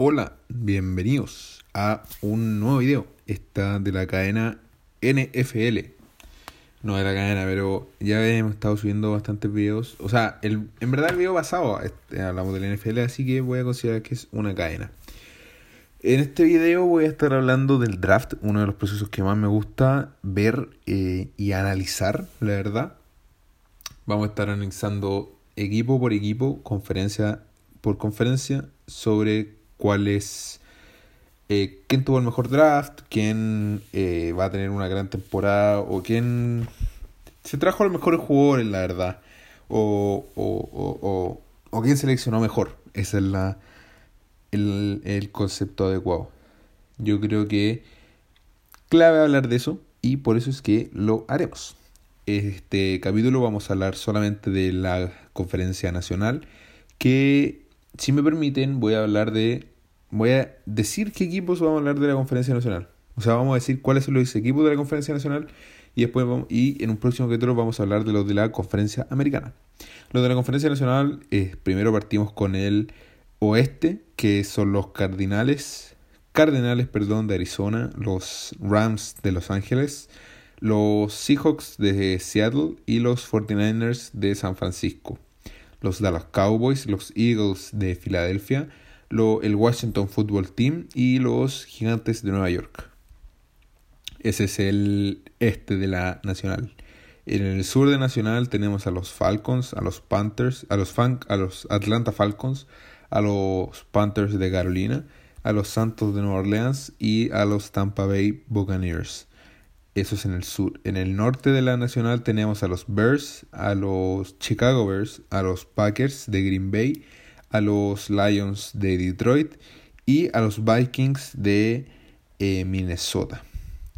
Hola, bienvenidos a un nuevo video. Esta de la cadena NFL. No de la cadena, pero ya hemos estado subiendo bastantes videos. O sea, el, en verdad el video pasado este, hablamos de la NFL, así que voy a considerar que es una cadena. En este video voy a estar hablando del draft, uno de los procesos que más me gusta ver eh, y analizar, la verdad. Vamos a estar analizando equipo por equipo, conferencia por conferencia, sobre cuál es, eh, quién tuvo el mejor draft, quién eh, va a tener una gran temporada o quién se trajo los mejores jugadores, la verdad, o, o, o, o, quién seleccionó mejor. Ese es la, el, el concepto adecuado. Yo creo que clave hablar de eso y por eso es que lo haremos. Este capítulo vamos a hablar solamente de la conferencia nacional que si me permiten, voy a hablar de. Voy a decir qué equipos vamos a hablar de la Conferencia Nacional. O sea, vamos a decir cuáles son los equipos de la Conferencia Nacional y después vamos, y en un próximo capítulo vamos a hablar de los de la Conferencia Americana. Los de la Conferencia Nacional, eh, primero partimos con el oeste, que son los Cardinales, Cardenales, perdón, de Arizona, los Rams de Los Ángeles, los Seahawks de Seattle y los 49ers de San Francisco los Dallas Cowboys, los Eagles de Filadelfia, lo, el Washington Football Team y los Gigantes de Nueva York. Ese es el este de la Nacional. En el sur de Nacional tenemos a los Falcons, a los Panthers, a los, a los Atlanta Falcons, a los Panthers de Carolina, a los Santos de Nueva Orleans y a los Tampa Bay Buccaneers. Eso es en el sur. En el norte de la nacional tenemos a los Bears, a los Chicago Bears, a los Packers de Green Bay, a los Lions de Detroit y a los Vikings de eh, Minnesota.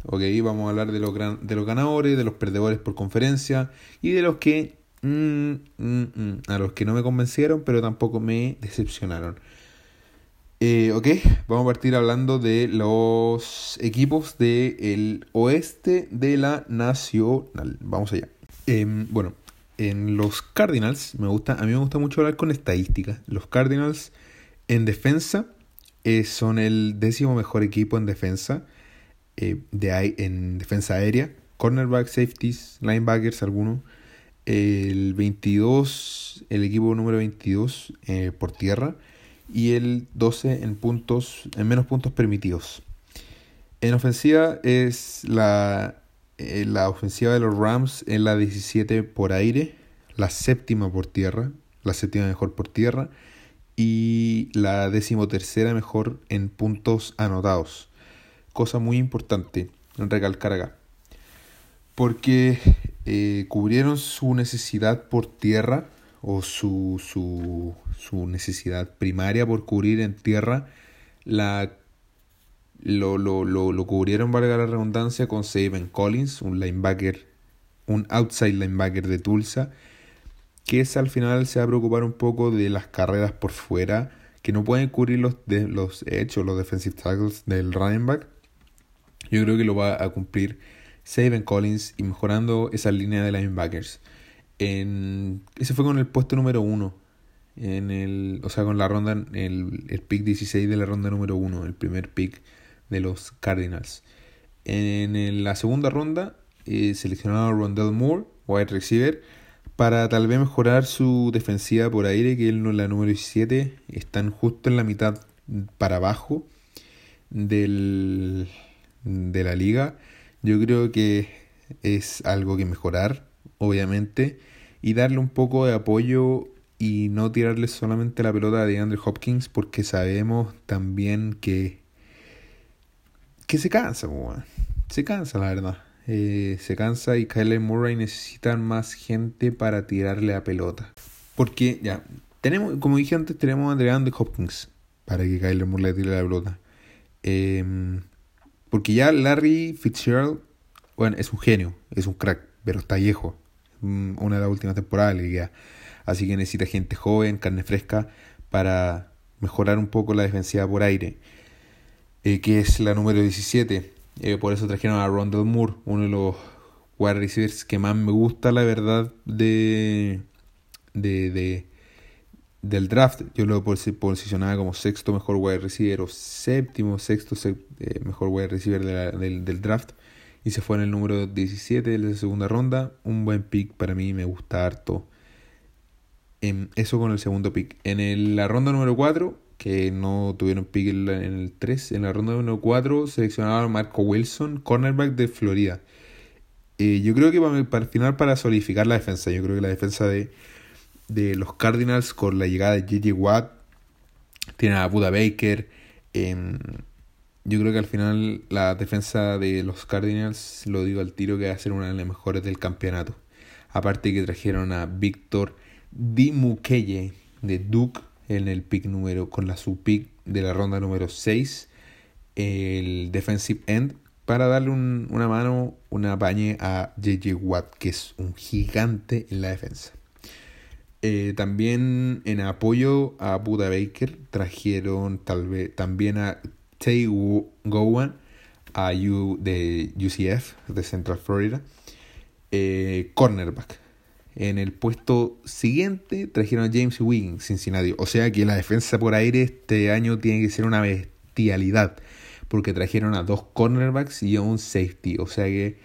Ok, vamos a hablar de los, de los ganadores, de los perdedores por conferencia y de los que mm, mm, mm, a los que no me convencieron, pero tampoco me decepcionaron. Eh, ok, vamos a partir hablando de los equipos del oeste de la Nacional. Vamos allá. Em, bueno, en los Cardinals, me gusta, a mí me gusta mucho hablar con estadísticas. Los Cardinals en defensa eh, son el décimo mejor equipo en defensa, eh, de, en defensa aérea. Cornerback, safeties, linebackers, algunos. El 22, el equipo número 22 por tierra y el 12 en puntos en menos puntos permitidos. En ofensiva es la, eh, la ofensiva de los Rams en la 17 por aire, la séptima por tierra, la séptima mejor por tierra y la decimotercera mejor en puntos anotados. Cosa muy importante recalcar acá. Porque eh, cubrieron su necesidad por tierra o su, su, su necesidad primaria por cubrir en tierra, la, lo, lo, lo, lo cubrieron, valga la redundancia, con Saban Collins, un linebacker, un outside linebacker de Tulsa, que es al final se va a preocupar un poco de las carreras por fuera, que no pueden cubrir los, de, los hechos, los defensive tackles del running back. Yo creo que lo va a cumplir Saban Collins y mejorando esa línea de linebackers. En, ese fue con el puesto número uno. En el, o sea, con la ronda, el, el pick 16 de la ronda número uno, el primer pick de los Cardinals. En, la segunda ronda eh, seleccionaron a Rondell Moore, wide receiver, para tal vez mejorar su defensiva por aire, que es la número 17. Están justo en la mitad para abajo del, de la liga. Yo creo que es algo que mejorar, obviamente y darle un poco de apoyo y no tirarle solamente la pelota a DeAndre Hopkins porque sabemos también que que se cansa, se cansa la verdad. Eh, se cansa y Kyler Murray necesita más gente para tirarle la pelota. Porque ya, tenemos, como dije antes, tenemos a DeAndre Hopkins para que Kyler Murray tire la pelota. Em, porque ya Larry Fitzgerald, bueno, es un genio, es un crack, pero está viejo. Mm, una de las últimas temporadas. Así que necesita gente joven, carne fresca, para mejorar un poco la defensiva por aire, eh, que es la número 17. Eh, por eso trajeron a Rondell Moore, uno de los wide receivers que más me gusta, la verdad, de, de, de, del draft, yo lo posicionaba como sexto mejor wide receiver o séptimo, sexto eh, mejor wide receiver del, draft. Y se fue en el número 17 de la segunda ronda. Un buen pick para mí, me gusta harto. En eso con el segundo pick. En la ronda número 4, que no tuvieron pick en, el 3, en la ronda número 4 seleccionaron a Marco Wilson, cornerback de Florida. Eh, yo creo que para, para el final, para solidificar la defensa, yo creo que la defensa de de los Cardinals con la llegada de J.J. Watt. Tienen a Buda Baker. Em, yo creo que al final la defensa de los Cardinals, lo digo al tiro, que va a ser una de las mejores del campeonato. Aparte que trajeron a Víctor Dimukeye de Duke en el pick número, con la sub-pick de la ronda número 6, el defensive end, para darle una mano, una pañe a JJ Watt, que es un gigante en la defensa. Eh, también en apoyo a Buda Baker trajeron tal vez también a Tay Gowan a U, de UCF de Central Florida. Eh, cornerback. En el puesto siguiente trajeron a James Wiggins Cincinnati. O sea que la defensa por aire este año tiene que ser una bestialidad porque trajeron a dos cornerbacks y a un safety. O sea que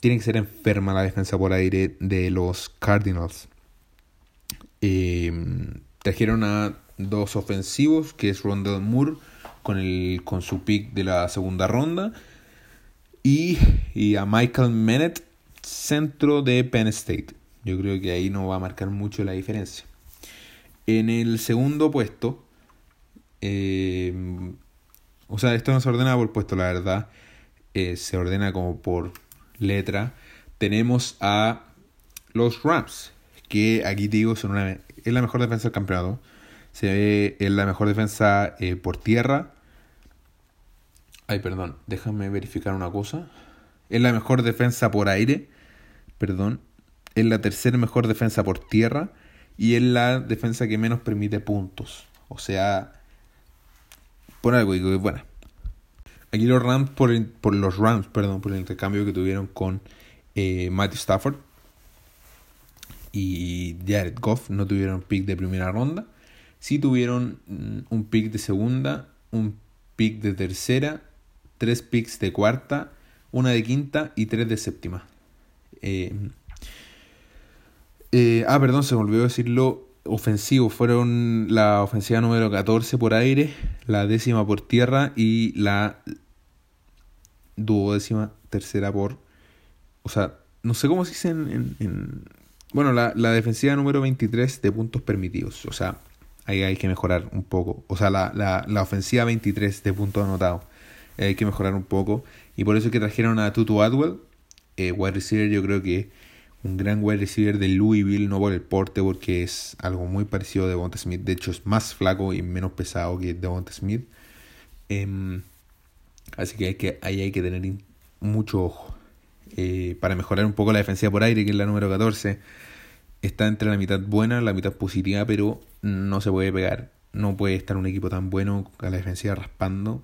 tiene que ser enferma la defensa por aire de los Cardinals. Em, trajeron a dos ofensivos, que es Rondell Moore con, el, con su pick de la segunda ronda. Y, y a Michael Mennett, centro de Penn State. Yo creo que ahí no va a marcar mucho la diferencia. En el segundo puesto, em, o sea, esto no se ordena por puesto, la verdad. Eh, se ordena como por letra. Tenemos a los Rams, que aquí te digo son es la mejor defensa del campeonato. Se ve, es la mejor defensa eh, por tierra. Ay, perdón, déjame verificar una cosa. Es la mejor defensa por aire. Perdón. Es la tercera mejor defensa por tierra. Y es la defensa que menos permite puntos. O sea, por algo digo que es buena. Aquí los Rams, por, por los Rams, perdón, por el intercambio que tuvieron con eh, Matthew Stafford y Jared Goff no tuvieron pick de primera ronda. Sí tuvieron mm, un pick de segunda, un pick de tercera, tres picks de cuarta, una de quinta y tres de séptima. Eh, eh, ah, perdón, se me olvidó decirlo. Ofensivo fueron la ofensiva número 14 por aire, la décima por tierra y la duodécima tercera por. O sea, no sé cómo se dice en bueno, la, la defensiva número 23 de puntos permitidos. O sea, ahí hay que mejorar un poco. O sea, la, la, la ofensiva 23 de puntos anotados. Hay que mejorar un poco. Y por eso es que trajeron a Tutu Adwell. Eh, wide receiver, yo creo que un gran wide receiver de Louisville, no por el porte, porque es algo muy parecido a Devonta Smith. De hecho, es más flaco y menos pesado que Devonta Smith. Em, así que, hay que ahí hay que tener mucho ojo. Eh, para mejorar un poco la defensiva por aire, que es la número 14 está entre la mitad buena, la mitad positiva, pero no se puede pegar. No puede estar un equipo tan bueno a la defensiva raspando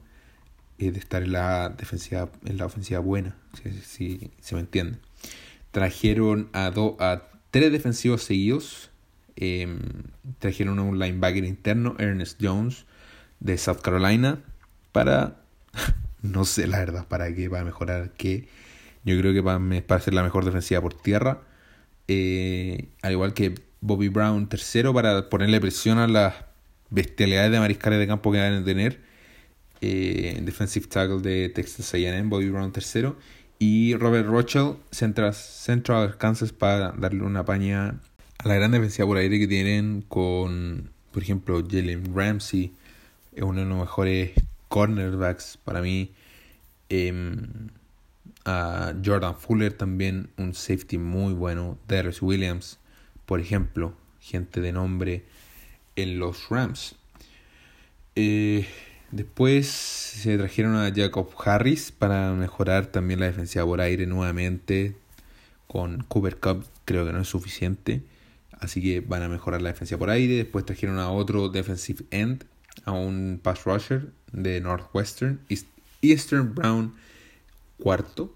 de estar en la defensiva, en la ofensiva buena, si, se me entiende. Trajeron a, do, a tres defensivos seguidos. Em, trajeron a un linebacker interno, Ernest Jones, de South Carolina, para, no sé la verdad, para qué, para mejorar qué. Yo creo que para, para ser la mejor defensiva por tierra eh, al igual que Bobby Brown tercero para ponerle presión a las bestialidades de mariscales de campo que van a tener. Eh, defensive tackle de Texas A&M, Bobby Brown tercero. Y Robert Rochelle, Central, Central Arkansas, para darle una paña a la gran defensiva por aire que tienen con, por ejemplo, Jalen Ramsey, es uno de los mejores cornerbacks para mí. Eh, a Jordan Fuller también, un safety muy bueno. Darius Williams, por ejemplo, gente de nombre en los Rams. Eh, después se trajeron a Jacob Harris para mejorar también la defensiva por aire nuevamente. Con Cooper Cup creo que no es suficiente. Así que van a mejorar la defensa por aire. Después trajeron a otro defensive end, a un pass rusher de Northwestern, Eastern Brown cuarto.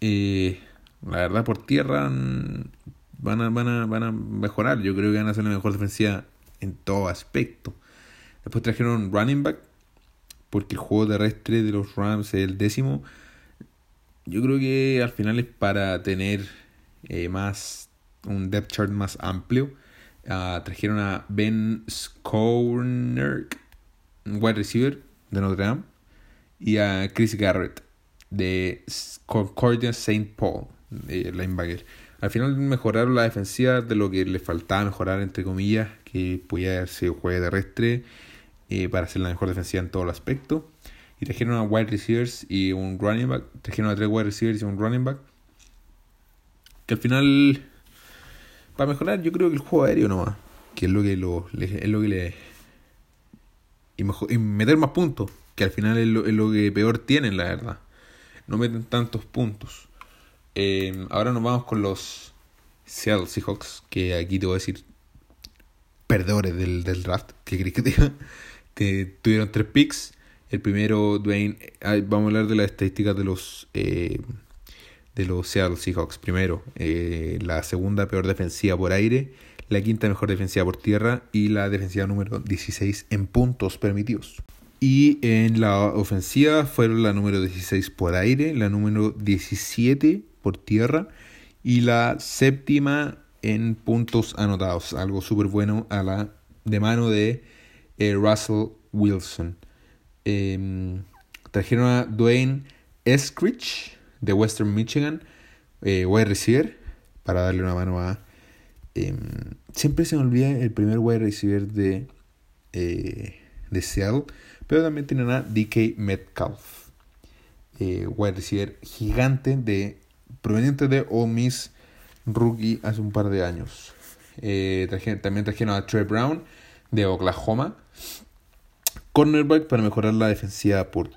Eh, la verdad, por tierra mm, van a, van, a, van a mejorar. Yo creo que van a ser la mejor defensiva en todo aspecto. Después trajeron un running back, porque el juego terrestre de los Rams es el décimo. Yo creo que al final es para tener eh, más un depth chart más amplio. Ah, trajeron a Ben Scorner, wide receiver de Notre Dame, y a Chris Garrett de Concordia St. Paul, de linebacker. Al final mejoraron la defensiva de lo que les faltaba mejorar, entre comillas, que pudiera ser juego terrestre eh, para ser la mejor defensiva en todo el aspecto. Y trajeron a wide receivers y un running back. Trajeron a tres wide receivers y un running back. Que al final, para mejorar, yo creo que el juego aéreo nomás. Que es lo que, lo, es lo que le. Y, mejor, y meter más puntos. Que al final es lo, es lo que peor tienen, la verdad. No meten tantos puntos. Eh, ahora nos vamos con los Seattle Seahawks, que aquí te voy a decir perdedores del, del draft. ¿Qué crees que te diga? Tuvieron tres picks. El primero, Dwayne, vamos a hablar de las estadísticas de los eh, de los Seattle Seahawks. Primero, eh, la segunda peor defensiva por aire, la quinta mejor defensiva por tierra y la defensiva número 16 en puntos permitidos. Y en la ofensiva fueron la número 16 por aire, la número 17 por tierra y la séptima en puntos anotados. Algo súper bueno a la de mano de eh, Russell Wilson. Em, trajeron a Dwayne Eskridge de Western Michigan, eh, wide receiver, para darle una mano a... Em, siempre se me olvida el primer wide receiver de, eh, de Seattle, pero también tienen a DK Metcalf, wide receiver gigante de proveniente de Ole Miss, rookie hace un par de años. Eh, también trajeron a Trey Brown de Oklahoma. Cornerback para mejorar la defensiva por,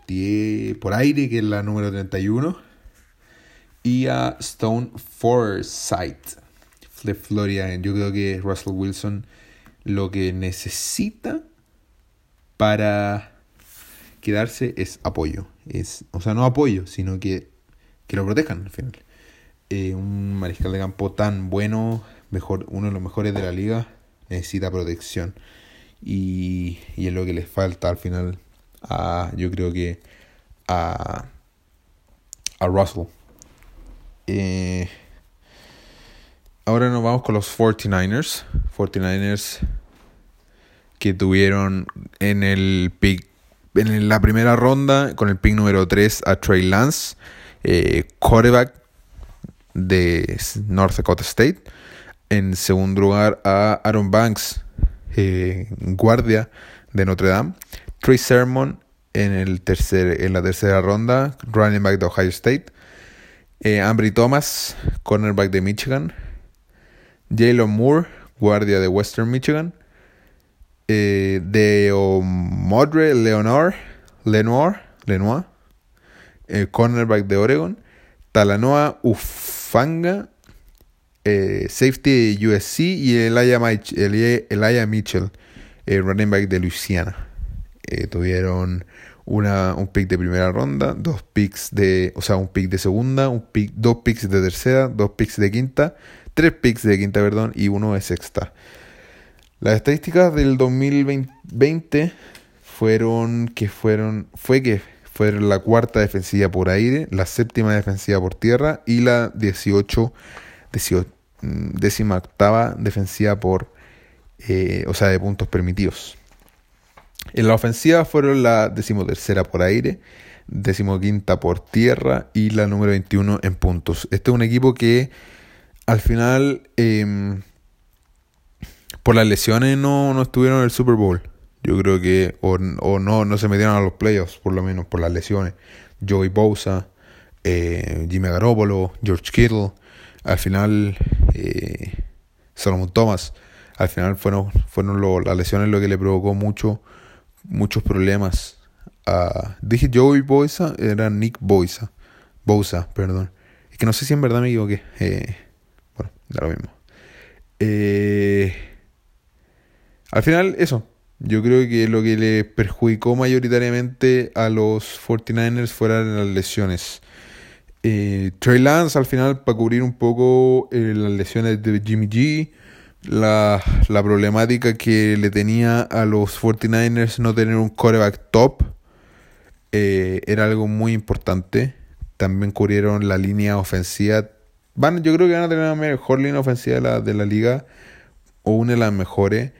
por aire, que es la número 31. Y a Stone Forsythe de Florida. Yo creo que Russell Wilson lo que necesita para quedarse es apoyo. Es, o sea, no apoyo, sino que, que lo protejan al final. Eh, un mariscal de campo tan bueno, mejor, uno de los mejores de la liga, necesita protección. Y, y es lo que les falta al final a, yo creo que a, a Russell. Eh, ahora nos vamos con los 49ers. 49ers que tuvieron en el pick en la primera ronda con el pick número 3 a Trey Lance, eh, quarterback de North Dakota State. En segundo lugar a Aaron Banks, eh, guardia de Notre Dame. Trey Sermon en, el tercer, en la tercera ronda, running back de Ohio State. Eh, Ambry Thomas, cornerback de Michigan. Jalen Moore, guardia de Western Michigan. Eh, de Modre Leonor, Lenoir, Lenoir eh, cornerback de Oregon. Talanoa Ufanga, eh, safety USC y Elijah, Mitchell, running back de Louisiana. tuvieron una, un pick de primera ronda, dos picks de, o sea, un pick de segunda, un pick, dos picks de tercera, dos picks de quinta, tres picks de quinta, perdón, y uno de sexta. Las estadísticas del 2020 fueron que fueron fue que fueron la cuarta defensiva por aire, la séptima defensiva por tierra y la 18, 18 mm, décima octava defensiva por eh, o sea de puntos permitidos. En la ofensiva fueron la decimotercera por aire, decimoquinta por tierra y la número 21 en puntos. Este es un equipo que al final em, por las lesiones no, no estuvieron en el Super Bowl. Yo creo que, o, no, no se metieron a los playoffs, por lo menos por las lesiones. Joey Bosa, eh, Jimmy Garoppolo, George Kittle, al final eh, Solomon Thomas, al final fueron, fueron las lesiones lo que le provocó mucho, muchos problemas. dije Joey Bosa, era Nick Bosa, Bosa, perdón. Es que no sé si en verdad me equivoqué. Eh, bueno, da lo mismo. Eh, al final, eso. Yo creo que lo que le perjudicó mayoritariamente a los 49ers fueron las lesiones. Eh, Trey Lance al final para cubrir un poco eh, las lesiones de Jimmy G, la, problemática que le tenía a los 49ers no tener un coreback top eh, era algo muy importante. También cubrieron la línea ofensiva. Van, yo creo que van a tener la mejor línea ofensiva de la, de la liga o una de las mejores.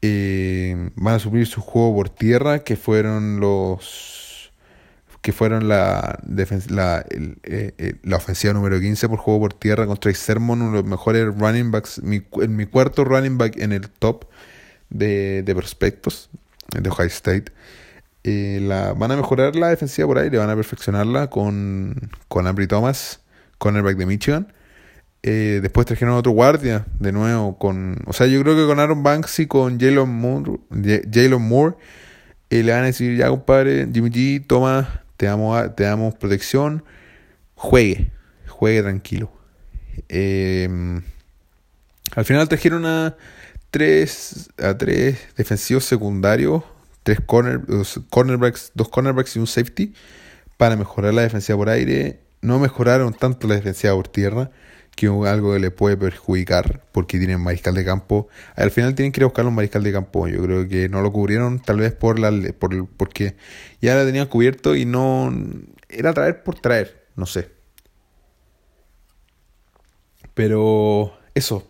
Eh, van a subir su juego por tierra, que fueron los que fueron la, la, eh, la ofensiva número 15 por juego por tierra contra Sermon, uno de los mejores running backs, mi, en mi cuarto running back en el top de, de prospectos de Ohio State. Eh, la, van a mejorar la defensiva por aire, van a perfeccionarla con, con Ambry Thomas, cornerback de Michigan. Eh, después trajeron otro guardia, de nuevo, con... O sea, yo creo que con Aaron Banks y con Jalen Moore, Jalen Moore le van a decir, ya compadre, Jimmy G, toma te damos, te damos protección, juegue, juegue tranquilo. Em, al final trajeron a tres, a tres defensivos secundarios, tres corner, cornerbacks, dos cornerbacks y un safety para mejorar la defensiva por aire. No mejoraron tanto la defensiva por tierra, que algo le puede perjudicar porque tienen mariscal de campo. Al final tienen que ir a buscar un mariscal de campo. Yo creo que no lo cubrieron tal vez por la por porque ya la tenían cubierto y no era traer por traer, no sé. Pero eso.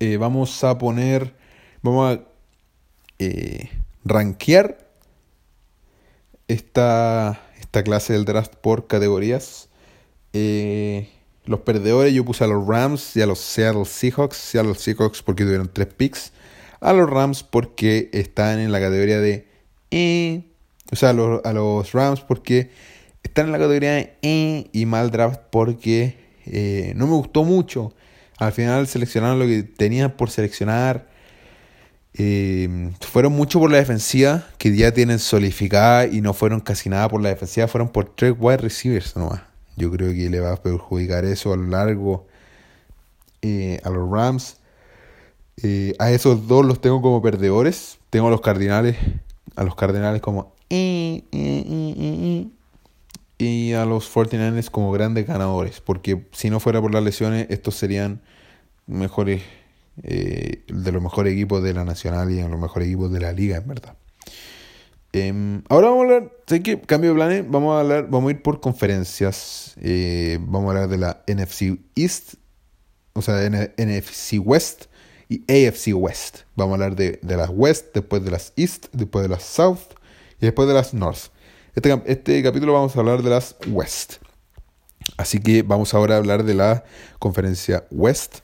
Eh, vamos a poner vamos a eh, rankear esta esta clase del draft por categorías. Eh, los perdedores yo puse a los Rams y a los Seattle Seahawks. Seattle Seahawks porque tuvieron tres picks. A los Rams porque están en la categoría de E. O sea, a los, a los Rams porque están en la categoría de E y mal draft porque eh, no me gustó mucho. Al final seleccionaron lo que tenían por seleccionar. Eh, fueron mucho por la defensiva, que ya tienen solidificada, y no fueron casi nada por la defensiva, fueron por tres wide receivers nomás. Yo creo que le va a perjudicar eso a lo largo eh, a los Rams. Eh, a esos dos los tengo como perdedores. Tengo a los Cardinales, a los Cardinales como y a los 49ers como grandes ganadores. Porque si no fuera por las lesiones, estos serían mejores eh, de los mejores equipos de la nacional y los mejores equipos de la liga, en verdad. Em, ahora vamos a hablar, sé que cambio de planes, vamos a hablar, vamos a ir por conferencias. Eh, vamos a hablar de la NFC East, o sea, NFC West y AFC West. Vamos a hablar de, de las West, después de las East, después de las South y después de las North. Este, este capítulo vamos a hablar de las West. Así que vamos ahora a hablar de la conferencia West,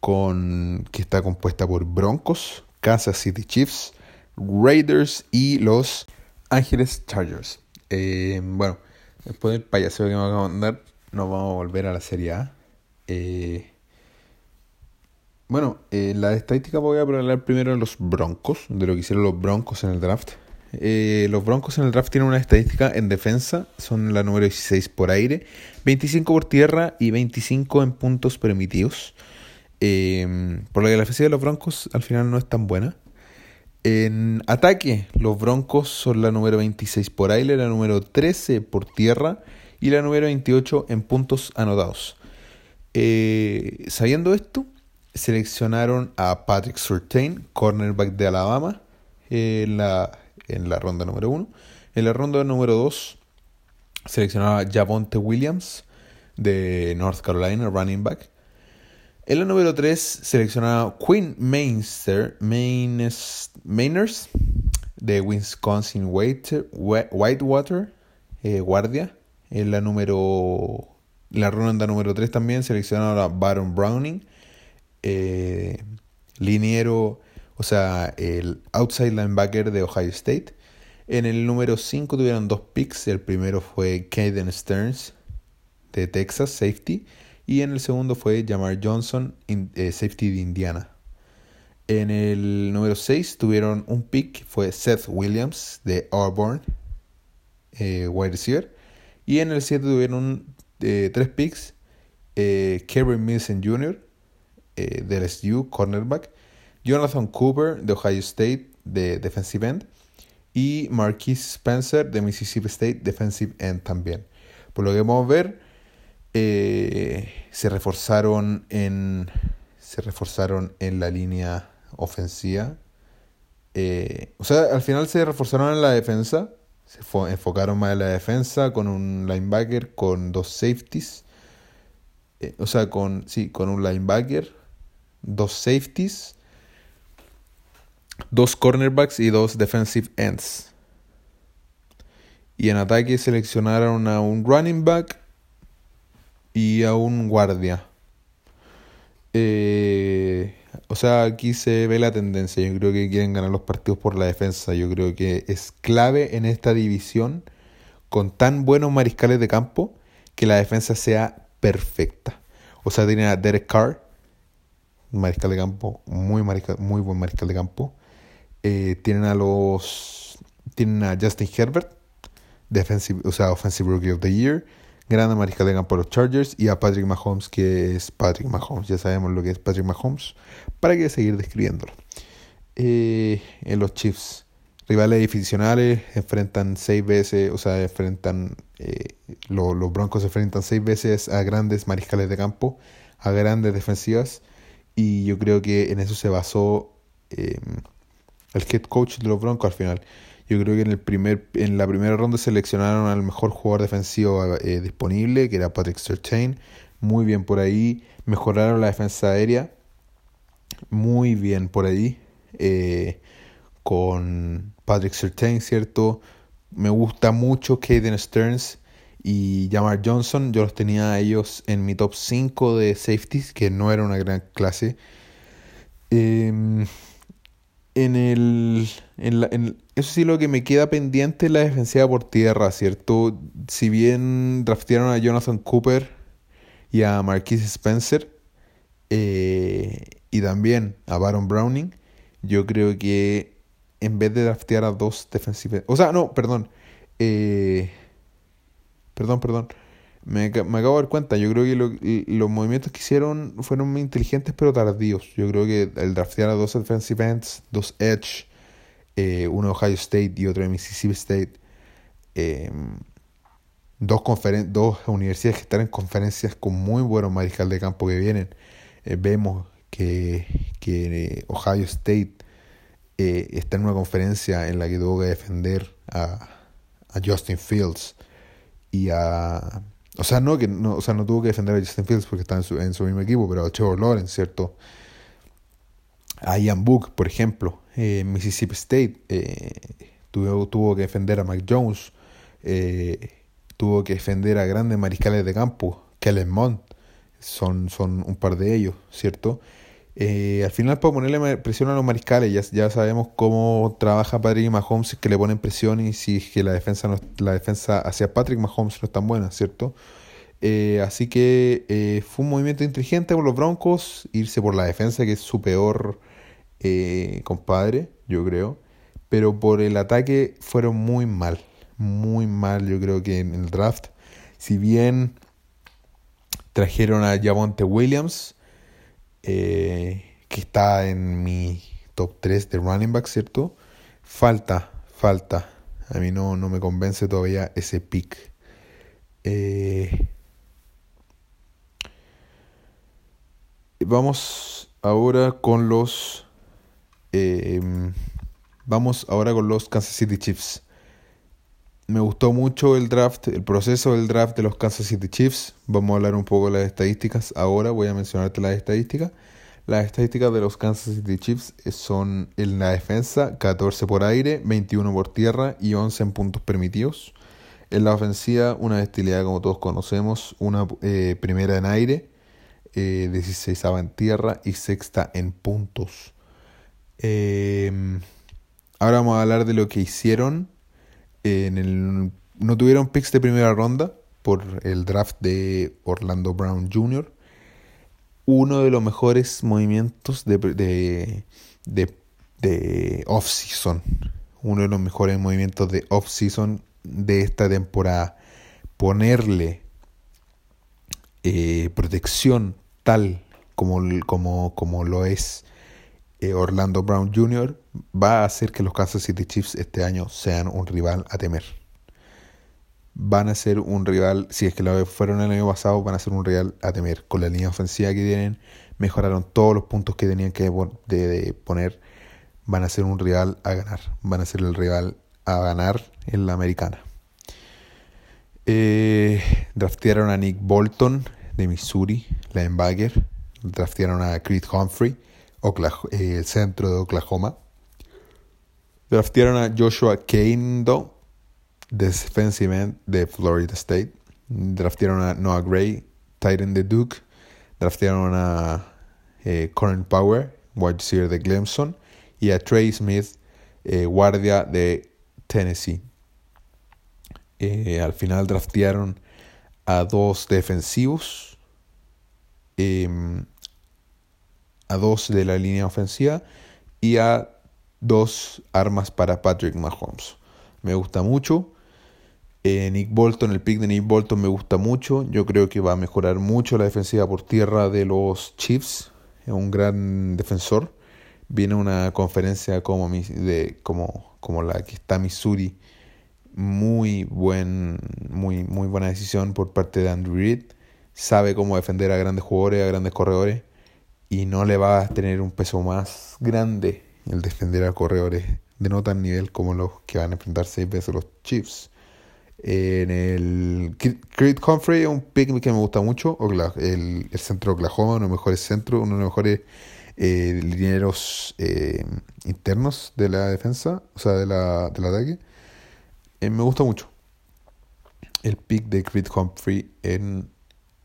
con, que está compuesta por Broncos, Kansas City Chiefs, Raiders y los Ángeles Chargers. Eh, bueno, después del payaseo que me acabo de mandar, nos vamos a volver a la Serie A. Eh, bueno, eh, la estadística voy a hablar primero de los Broncos, de lo que hicieron los Broncos en el draft. los Broncos en el draft tienen una estadística en defensa, son la número 16 por aire, 25 por tierra y 25 en puntos permitidos. por lo que la defensiva de los Broncos al final no es tan buena. En ataque, los Broncos son la número 26 por aire, la número 13 por tierra y la número 28 en puntos anotados. Eh, sabiendo esto, seleccionaron a Patrick Surtain, cornerback de Alabama, en la, en la ronda número 1. En la ronda número 2, seleccionaron a Javonte Williams de North Carolina, running back. En la número 3 seleccionaba Quinn Mainster, Mainers, de Wisconsin Whitewater, eh, guardia. En la número la ronda número 3 también seleccionaron a Baron Browning, eh, liniero, o sea, el outside linebacker de Ohio State. En el número 5 tuvieron dos picks. El primero fue Caden Stearns de Texas, safety. Y en el segundo fue Jamar Johnson, eh, safety de Indiana. En el número 6 tuvieron un pick, fue Seth Williams de Auburn, eh, wide receiver. Y en el 7 tuvieron eh, tres picks, Kevin Milson Jr. De LSU, cornerback. Jonathan Cooper de Ohio State, de defensive end. Y Marquise Spencer de Mississippi State, defensive end también. Por lo que vamos a ver, eh, se reforzaron en se reforzaron en la línea ofensiva. Eh, o sea, al final se reforzaron en la defensa. Se enfocaron más en la defensa con un linebacker, con dos safeties. Eh, o sea, con, sí, con un linebacker, dos safeties, dos cornerbacks y dos defensive ends. Y en ataque seleccionaron a un running back y a un guardia. Eh, o sea, aquí se ve la tendencia. Yo creo que quieren ganar los partidos por la defensa. Yo creo que es clave en esta división, con tan buenos mariscales de campo, que la defensa sea perfecta. O sea, tienen a Derek Carr, mariscal de campo, muy, muy buen mariscal de campo. Eh, tienen a los. Tienen a Justin Herbert, defensive, o sea, Offensive Rookie of the Year grande mariscal de campo los Chargers y a Patrick Mahomes, que es Patrick Mahomes. Ya sabemos lo que es Patrick Mahomes. ¿Para qué seguir describiéndolo? Eh, en los Chiefs, rivales divisionales enfrentan seis veces, o sea, enfrentan. Eh, los Broncos enfrentan seis veces a grandes mariscales de campo, a grandes defensivas. Y yo creo que en eso se basó eh, el head coach de los Broncos al final. Yo creo que en, el primer, en la primera ronda seleccionaron al mejor jugador defensivo eh, disponible, que era Patrick Surtain. Muy bien por ahí. Mejoraron la defensa aérea. Muy bien por ahí. Eh, con Patrick Surtain, ¿cierto? Me gusta mucho Caden Stearns y Jamar Johnson. Yo los tenía a ellos en mi top 5 de safeties, que no era una gran clase. Eh, en el, en eso sí lo que me queda pendiente es la defensiva por tierra, ¿cierto? Si bien draftearon a Jonathan Cooper y a Marquise Spencer eh, y también a Baron Browning, yo creo que en vez de draftear a dos defensivos... O sea, no, perdón. Eh, perdón, perdón. Me, acabo de dar cuenta, yo creo que los movimientos que hicieron fueron muy inteligentes pero tardíos. Yo creo que el draftear a dos defensive ends, dos edge, eh, uno de Ohio State y otro de Mississippi State, em, dos, dos universidades que están en conferencias con muy buenos mariscal de campo que vienen. Eh, vemos que, que Ohio State eh, está en una conferencia en la que tuvo que defender a, a Justin Fields y a o sea, no, que no, o sea, no tuvo que defender a Justin Fields porque está en su, en su mismo equipo, pero a Trevor Lawrence, ¿cierto? A Ian Book, por ejemplo, eh, Mississippi State, eh, tuvo, tuvo que defender a Mike Jones, eh, tuvo que defender a grandes mariscales de campo, Kellen Mond, son, son un par de ellos, ¿cierto? Eh, al final, para ponerle presión a los mariscales, ya, ya sabemos cómo trabaja Patrick Mahomes, que le ponen presión y si que la defensa, no, la defensa hacia Patrick Mahomes no es tan buena, ¿cierto? Eh, así que eh, fue un movimiento inteligente por los Broncos, irse por la defensa, que es su peor compadre, yo creo. Pero por el ataque fueron muy mal, muy mal, yo creo que en el draft. Si bien trajeron a Javonte Williams, eh, que está en mi top 3 de running back, ¿cierto? Falta, falta. A mí no, no me convence todavía ese pick. Eh, vamos ahora con los. Eh, vamos ahora con los Kansas City Chiefs. Me gustó mucho el draft, el proceso del draft de los Kansas City Chiefs. Vamos a hablar un poco de las estadísticas. Ahora voy a mencionarte las estadísticas. Las estadísticas de los Kansas City Chiefs son en la defensa 14 por aire, 21 por tierra y 11 en puntos permitidos. En la ofensiva una bestialidad como todos conocemos, una eh, primera en aire, eh, 16 en tierra y sexta en puntos. Eh, ahora vamos a hablar de lo que hicieron en el, no tuvieron picks de primera ronda por el draft de Orlando Brown Jr. Uno de los mejores movimientos de, de, de, de off-season. Uno de los mejores movimientos de off-season de esta temporada. Ponerle eh, protección tal como, como, como lo es eh, Orlando Brown Jr. va a hacer que los Kansas City Chiefs este año sean un rival a temer. van a ser un rival, si es que lo fueron el año pasado, van a ser un rival a temer. Con la línea ofensiva que tienen, mejoraron todos los puntos que tenían que poner. Van a ser un rival a ganar. Van a ser el rival a ganar en la americana. Eh, draftearon a Nick Bolton de Missouri, linebacker. Draftearon a Creed Humphrey, eh, el centro de Oklahoma. Draftearon a Joshua Kendo, defensive end de Florida State. Draftearon a Noah Gray, Titan de Duke. Draftearon a eh, Corin Power, wide receiver de Clemson. Y a Trey Smith, eh, guardia de Tennessee. Eh, al final draftearon a dos defensivos, em, a dos de la línea ofensiva y a dos armas para Patrick Mahomes. Me gusta mucho. Eh, Nick Bolton, el pick de Nick Bolton me gusta mucho. Yo creo que va a mejorar mucho la defensiva por tierra de los Chiefs. Es un gran defensor. Viene una conferencia como, de, como, como la que está Missouri. Muy, buen, muy, muy buena decisión por parte de Andrew Reid. Sabe cómo defender a grandes jugadores, a grandes corredores. Y no le va a tener un peso más grande el defender a corredores de no tan nivel como los que van a enfrentar seis veces los Chiefs. En el Creed Humphrey es un pick que me gusta mucho. El, el centro de Oklahoma, uno de los mejores centros, uno de los mejores eh, linieros eh, internos de la defensa, o sea, de la, del ataque. Eh, me gusta mucho el pick de Creed Humphrey en,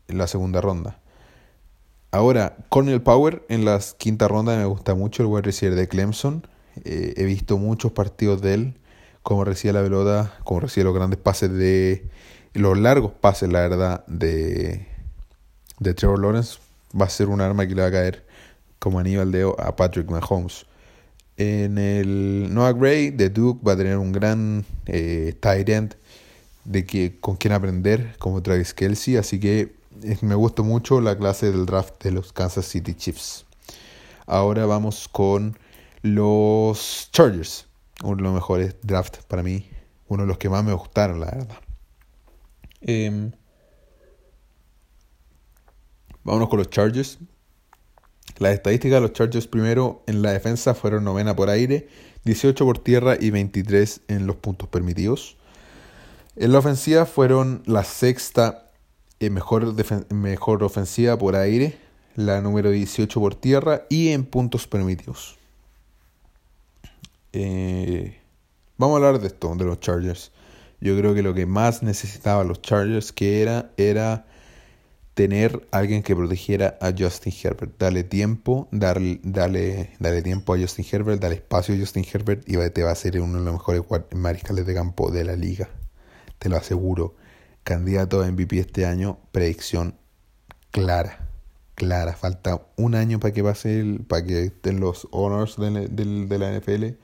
la segunda ronda. Ahora, Cornel Power en la quinta ronda me gusta mucho, el wide receiver de Clemson. he visto muchos partidos de él cómo recibe la pelota, cómo recibe los grandes pases de. los largos pases, la verdad, de, de Trevor Lawrence. Va a ser un arma que le va a caer como Aníbal de a Patrick Mahomes. En el Noah Gray de Duke va a tener un gran eh, tight end de que, con quien aprender, como Travis Kelsey. Así que eh, me gustó mucho la clase del draft de los Kansas City Chiefs. Ahora vamos con los Chargers uno de los mejores drafts para mí, uno de los que más me gustaron, la verdad. Eh, vámonos con los Chargers. Las estadísticas de los Chargers primero en la defensa fueron novena por aire, 18 por tierra y 23 en los puntos permitidos. En la ofensiva fueron la sexta eh, mejor, mejor ofensiva por aire, la número 18 por tierra y en puntos permitidos. Eh, vamos a hablar de esto, de los Chargers. Yo creo que lo que más necesitaban los Chargers que era, era tener alguien que protegiera a Justin Herbert. Dale tiempo, darle, dale tiempo a Justin Herbert, dale espacio a Justin Herbert y te va a ser uno de los mejores mariscales de campo de la liga. Te lo aseguro. Candidato a MVP este año, predicción clara. Clara. Falta un año para que pase el, para que estén los honors de, la NFL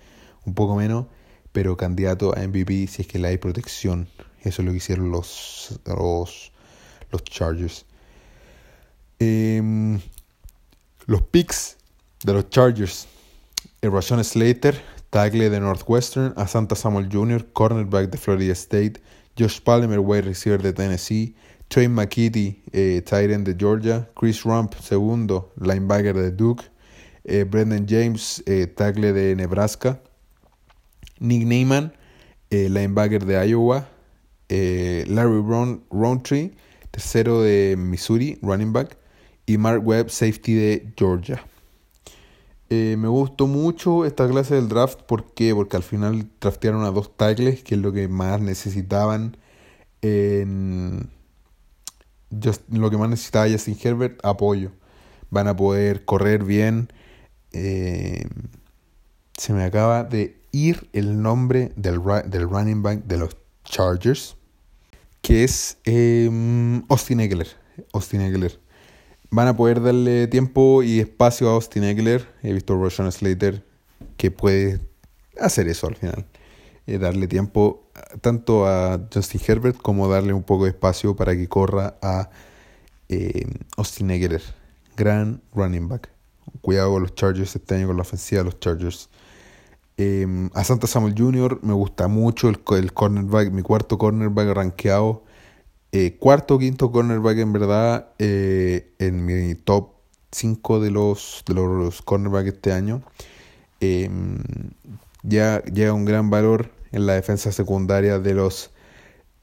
un poco menos, pero candidato a MVP si es que le hay protección. Eso es lo que hicieron los, los, los Chargers. Em, los picks de los Chargers. Rashon Slater, tackle de Northwestern, a Santa Samuel Jr., cornerback de Florida State, Josh Palmer, wide receiver de Tennessee, Trey McKitty, eh, end de Georgia, Chris Rump, segundo, linebacker de Duke, eh, Brendan James, eh, tackle de Nebraska, Nick Neyman, eh, linebacker de Iowa, Larry Brown, Roundtree, tercero de Missouri, running back, y Mark Webb, safety de Georgia. Eh, me gustó mucho esta clase del draft. ¿Por qué? Porque al final draftearon a dos tackles, que es lo que más necesitaban en... lo que más necesitaba Justin Herbert, apoyo. Van a poder correr bien. se me acaba de ir el nombre del, del running back de los Chargers, que es em, Austin Eckler. Austin Eckler. Van a poder darle tiempo y espacio a Austin Eckler. He visto a Slater que puede hacer eso al final. Eh, darle tiempo tanto a Justin Herbert como darle un poco de espacio para que corra a em, Austin Eckler. Gran running back. Cuidado con los Chargers este año con la ofensiva de los Chargers. Em, a Santa Samuel Jr. me gusta mucho el, el cornerback, mi cuarto cornerback rankeado. Eh, cuarto o quinto cornerback en verdad eh, en mi top 5 de los, de los cornerbacks este año. Em, ya llega un gran valor en la defensa secundaria de los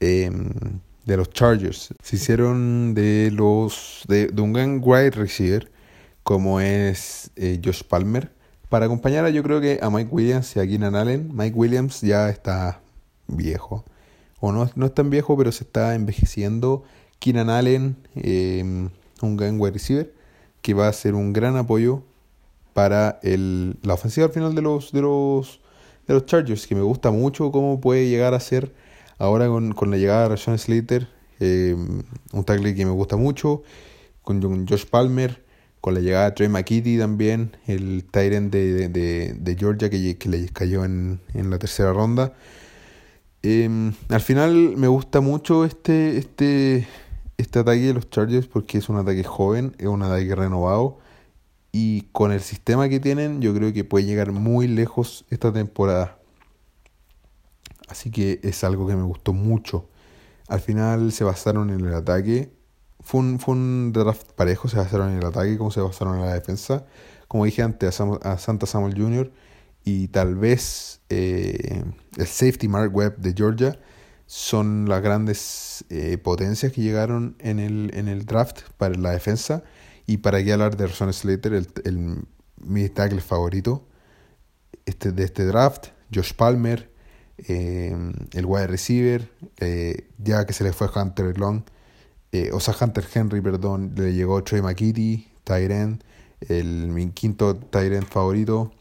em, de los Chargers. Se hicieron de los de, de un gran wide receiver como es eh, Josh Palmer para acompañar a yo creo que a Mike Williams y a Keenan Allen. Mike Williams ya está viejo. O no, no es tan viejo, pero se está envejeciendo. Keenan Allen, em, un gran wide receiver, que va a ser un gran apoyo para el, la ofensiva al final de los, de los, de los Chargers, que me gusta mucho cómo puede llegar a ser ahora con, con la llegada de Rashawn Slater, em, un tackle que me gusta mucho, con Josh Palmer, con la llegada de Trey McKitty también, el Tyrant de, de, de, Georgia que, que, le cayó en, en la tercera ronda. Em, al final me gusta mucho este, este, este ataque de los Chargers porque es un ataque joven, es un ataque renovado y con el sistema que tienen yo creo que puede llegar muy lejos esta temporada. Así que es algo que me gustó mucho. Al final se basaron en el ataque, fue un, fue un draft parejo, se basaron en el ataque, como se basaron en la defensa. Como dije antes, a, Santa Samuel Jr. y tal vez eh, el safety Mark Webb de Georgia son las grandes eh, potencias que llegaron en el, en el draft para la defensa. Y para qué hablar de Ron Slater, el, el, mi tackle favorito este, de este draft, Josh Palmer, eh, el wide receiver, ya que se le fue Hunter Long o sea, Hunter Henry, perdón, le llegó Trey McKitty, Tyren, el, mi quinto Tyren favorito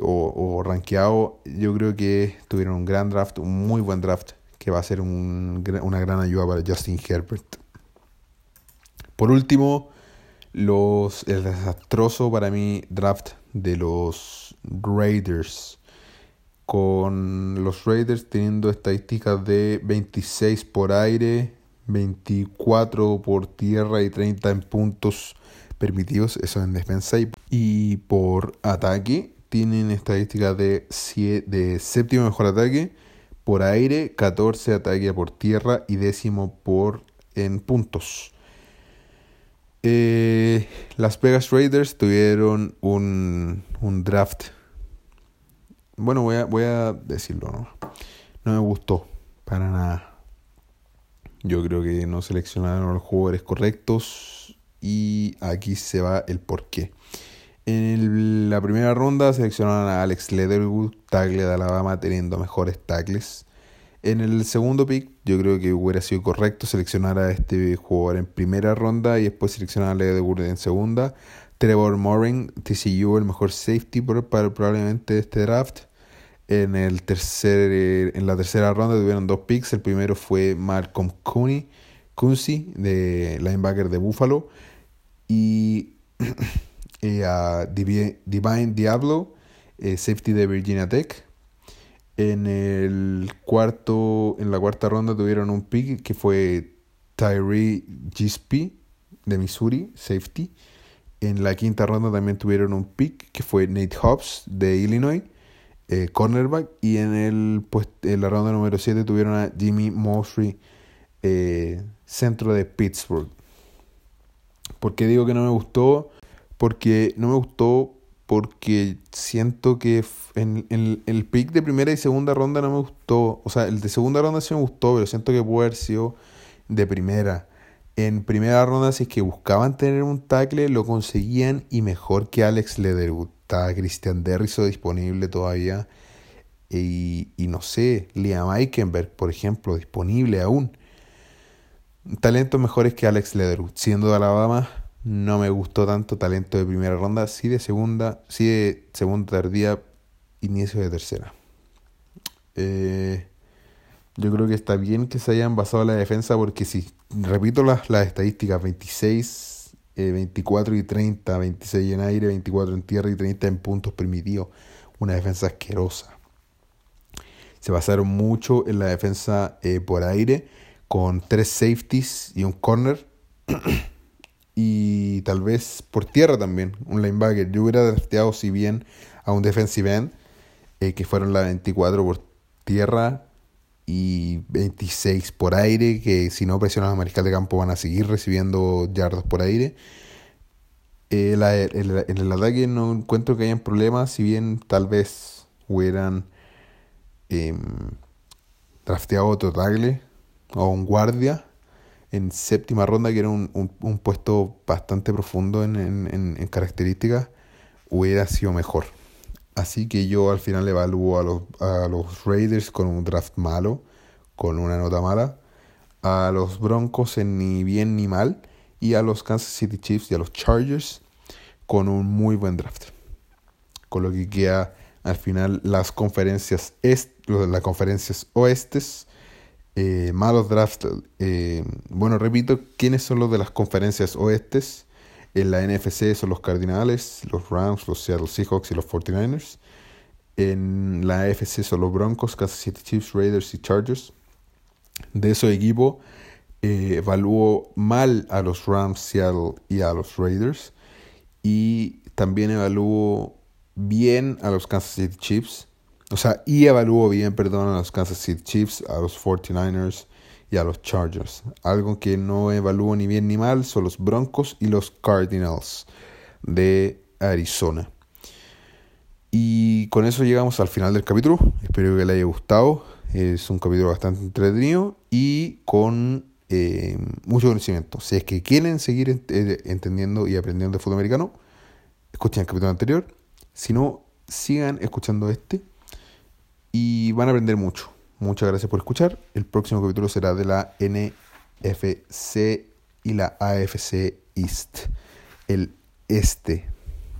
o, o rankeado. Yo creo que tuvieron un gran draft, un muy buen draft, que va a ser un, una gran ayuda para Justin Herbert. Por último, los, el desastroso para mí draft de los Raiders. Con los Raiders teniendo estadísticas de 26 por aire, 24 por tierra y 30 en puntos permitidos, eso en defensa. Y por ataque tienen estadísticas de, de séptimo mejor ataque por aire, 14 ataque por tierra y décimo por en puntos. Eh, las Vegas Raiders tuvieron un, un draft. Bueno, voy a, voy a decirlo, ¿no? No me gustó para nada. Yo creo que no seleccionaron los jugadores correctos y aquí se va el porqué. En la primera ronda seleccionaron a Alex Leatherwood, tackle de Alabama, teniendo mejores tackles. En el segundo pick, yo creo que hubiera sido correcto seleccionar a este jugador en primera ronda y después seleccionar a Leatherwood en segunda. Trevor Morin, TCU, el mejor safety para probablemente este draft. En, el tercer, eh, en la tercera ronda tuvieron dos picks. El primero fue Malcolm Cooney, Kunzi, de linebacker de Buffalo. Y a Divine Diablo, eh, safety de Virginia Tech. En el cuarto, en la cuarta ronda tuvieron un pick que fue Tyree Gispi de Missouri, safety. En la quinta ronda también tuvieron un pick que fue Nate Hobbs de Illinois. Eh, cornerback. Y en, el, pues, en la ronda número 7 tuvieron a Jimmy Mosley, eh, centro de Pittsburgh. ¿Por qué digo que no me gustó? Porque no me gustó porque siento que en, el pick de primera y segunda ronda no me gustó. O sea, el de segunda ronda sí me gustó, pero siento que puede haber sido de primera. En primera ronda, si es que buscaban tener un tackle, lo conseguían y mejor que Alex Leatherwood. Está Christian Derriso disponible todavía. Y, no sé, Liam Eikenberg, por ejemplo, disponible aún. Talentos mejores que Alex Leatherwood. Siendo de Alabama, no me gustó tanto talento de primera ronda. Sí de segunda, sí de segunda tardía, inicio de tercera. Eh, yo creo que está bien que se hayan basado en la defensa porque si repito las, las estadísticas, 26 24 eh, y 30, 26 en aire, 24 en tierra y 30 en puntos permitidos. Una defensa asquerosa. Se basaron mucho en la defensa eh, por aire, con tres safeties y un corner. y tal vez por tierra también, un linebacker. Yo hubiera drafteado, si bien, a un defensive end. eh, que fueron las 24 por tierra y 26 por aire, que si no presionan a mariscal de campo van a seguir recibiendo yardas por aire. Eh, en el ataque no encuentro que hayan problemas, si bien tal vez hubieran eh, drafteado otro tackle o un guardia en séptima ronda, que era un, un, puesto bastante profundo en, en, en, características, hubiera sido mejor. Así que yo al final evalúo a los, a los Raiders con un draft malo, con una nota mala, a los Broncos en ni bien ni mal, y a los Kansas City Chiefs y a los Chargers con un muy buen draft. Con lo que queda al final las conferencias, est las conferencias oestes eh, malos drafts. Eh, bueno, repito, ¿quiénes son los de las conferencias oestes? En la NFC son los Cardinales, los Rams, los Seattle Seahawks y los 49ers. En la AFC son los Broncos, Kansas City Chiefs, Raiders y Chargers. De esos equipos eh, evalúo mal a los Rams, Seattle y a los Raiders. Y también evalúo bien a los Kansas City Chiefs o sea, y evalúo bien, perdón, a los Kansas City Chiefs, a los 49ers y a los Chargers. Algo que no evalúo ni bien ni mal son los Broncos y los Cardinals de Arizona. Y con eso llegamos al final del capítulo. Espero que les haya gustado. Es un capítulo bastante entretenido y con eh, mucho conocimiento. Si es que quieren seguir eh, entendiendo y aprendiendo de fútbol americano, escuchen el capítulo anterior. Si no, sigan escuchando este y van a aprender mucho. Muchas gracias por escuchar. El próximo capítulo será de la NFC y la AFC East, el este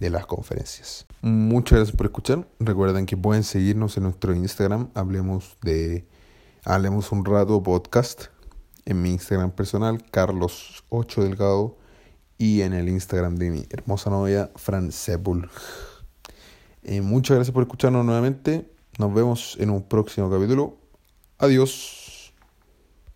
de las conferencias. Muchas gracias por escuchar. Recuerden que pueden seguirnos en nuestro Instagram, hablemos de Hablemos un rato podcast, en mi Instagram personal, Carlos8 Delgado, y en el Instagram de mi hermosa novia, Fran Sepul. Eh, muchas gracias por escucharnos nuevamente. Nos vemos en un próximo capítulo. Adiós.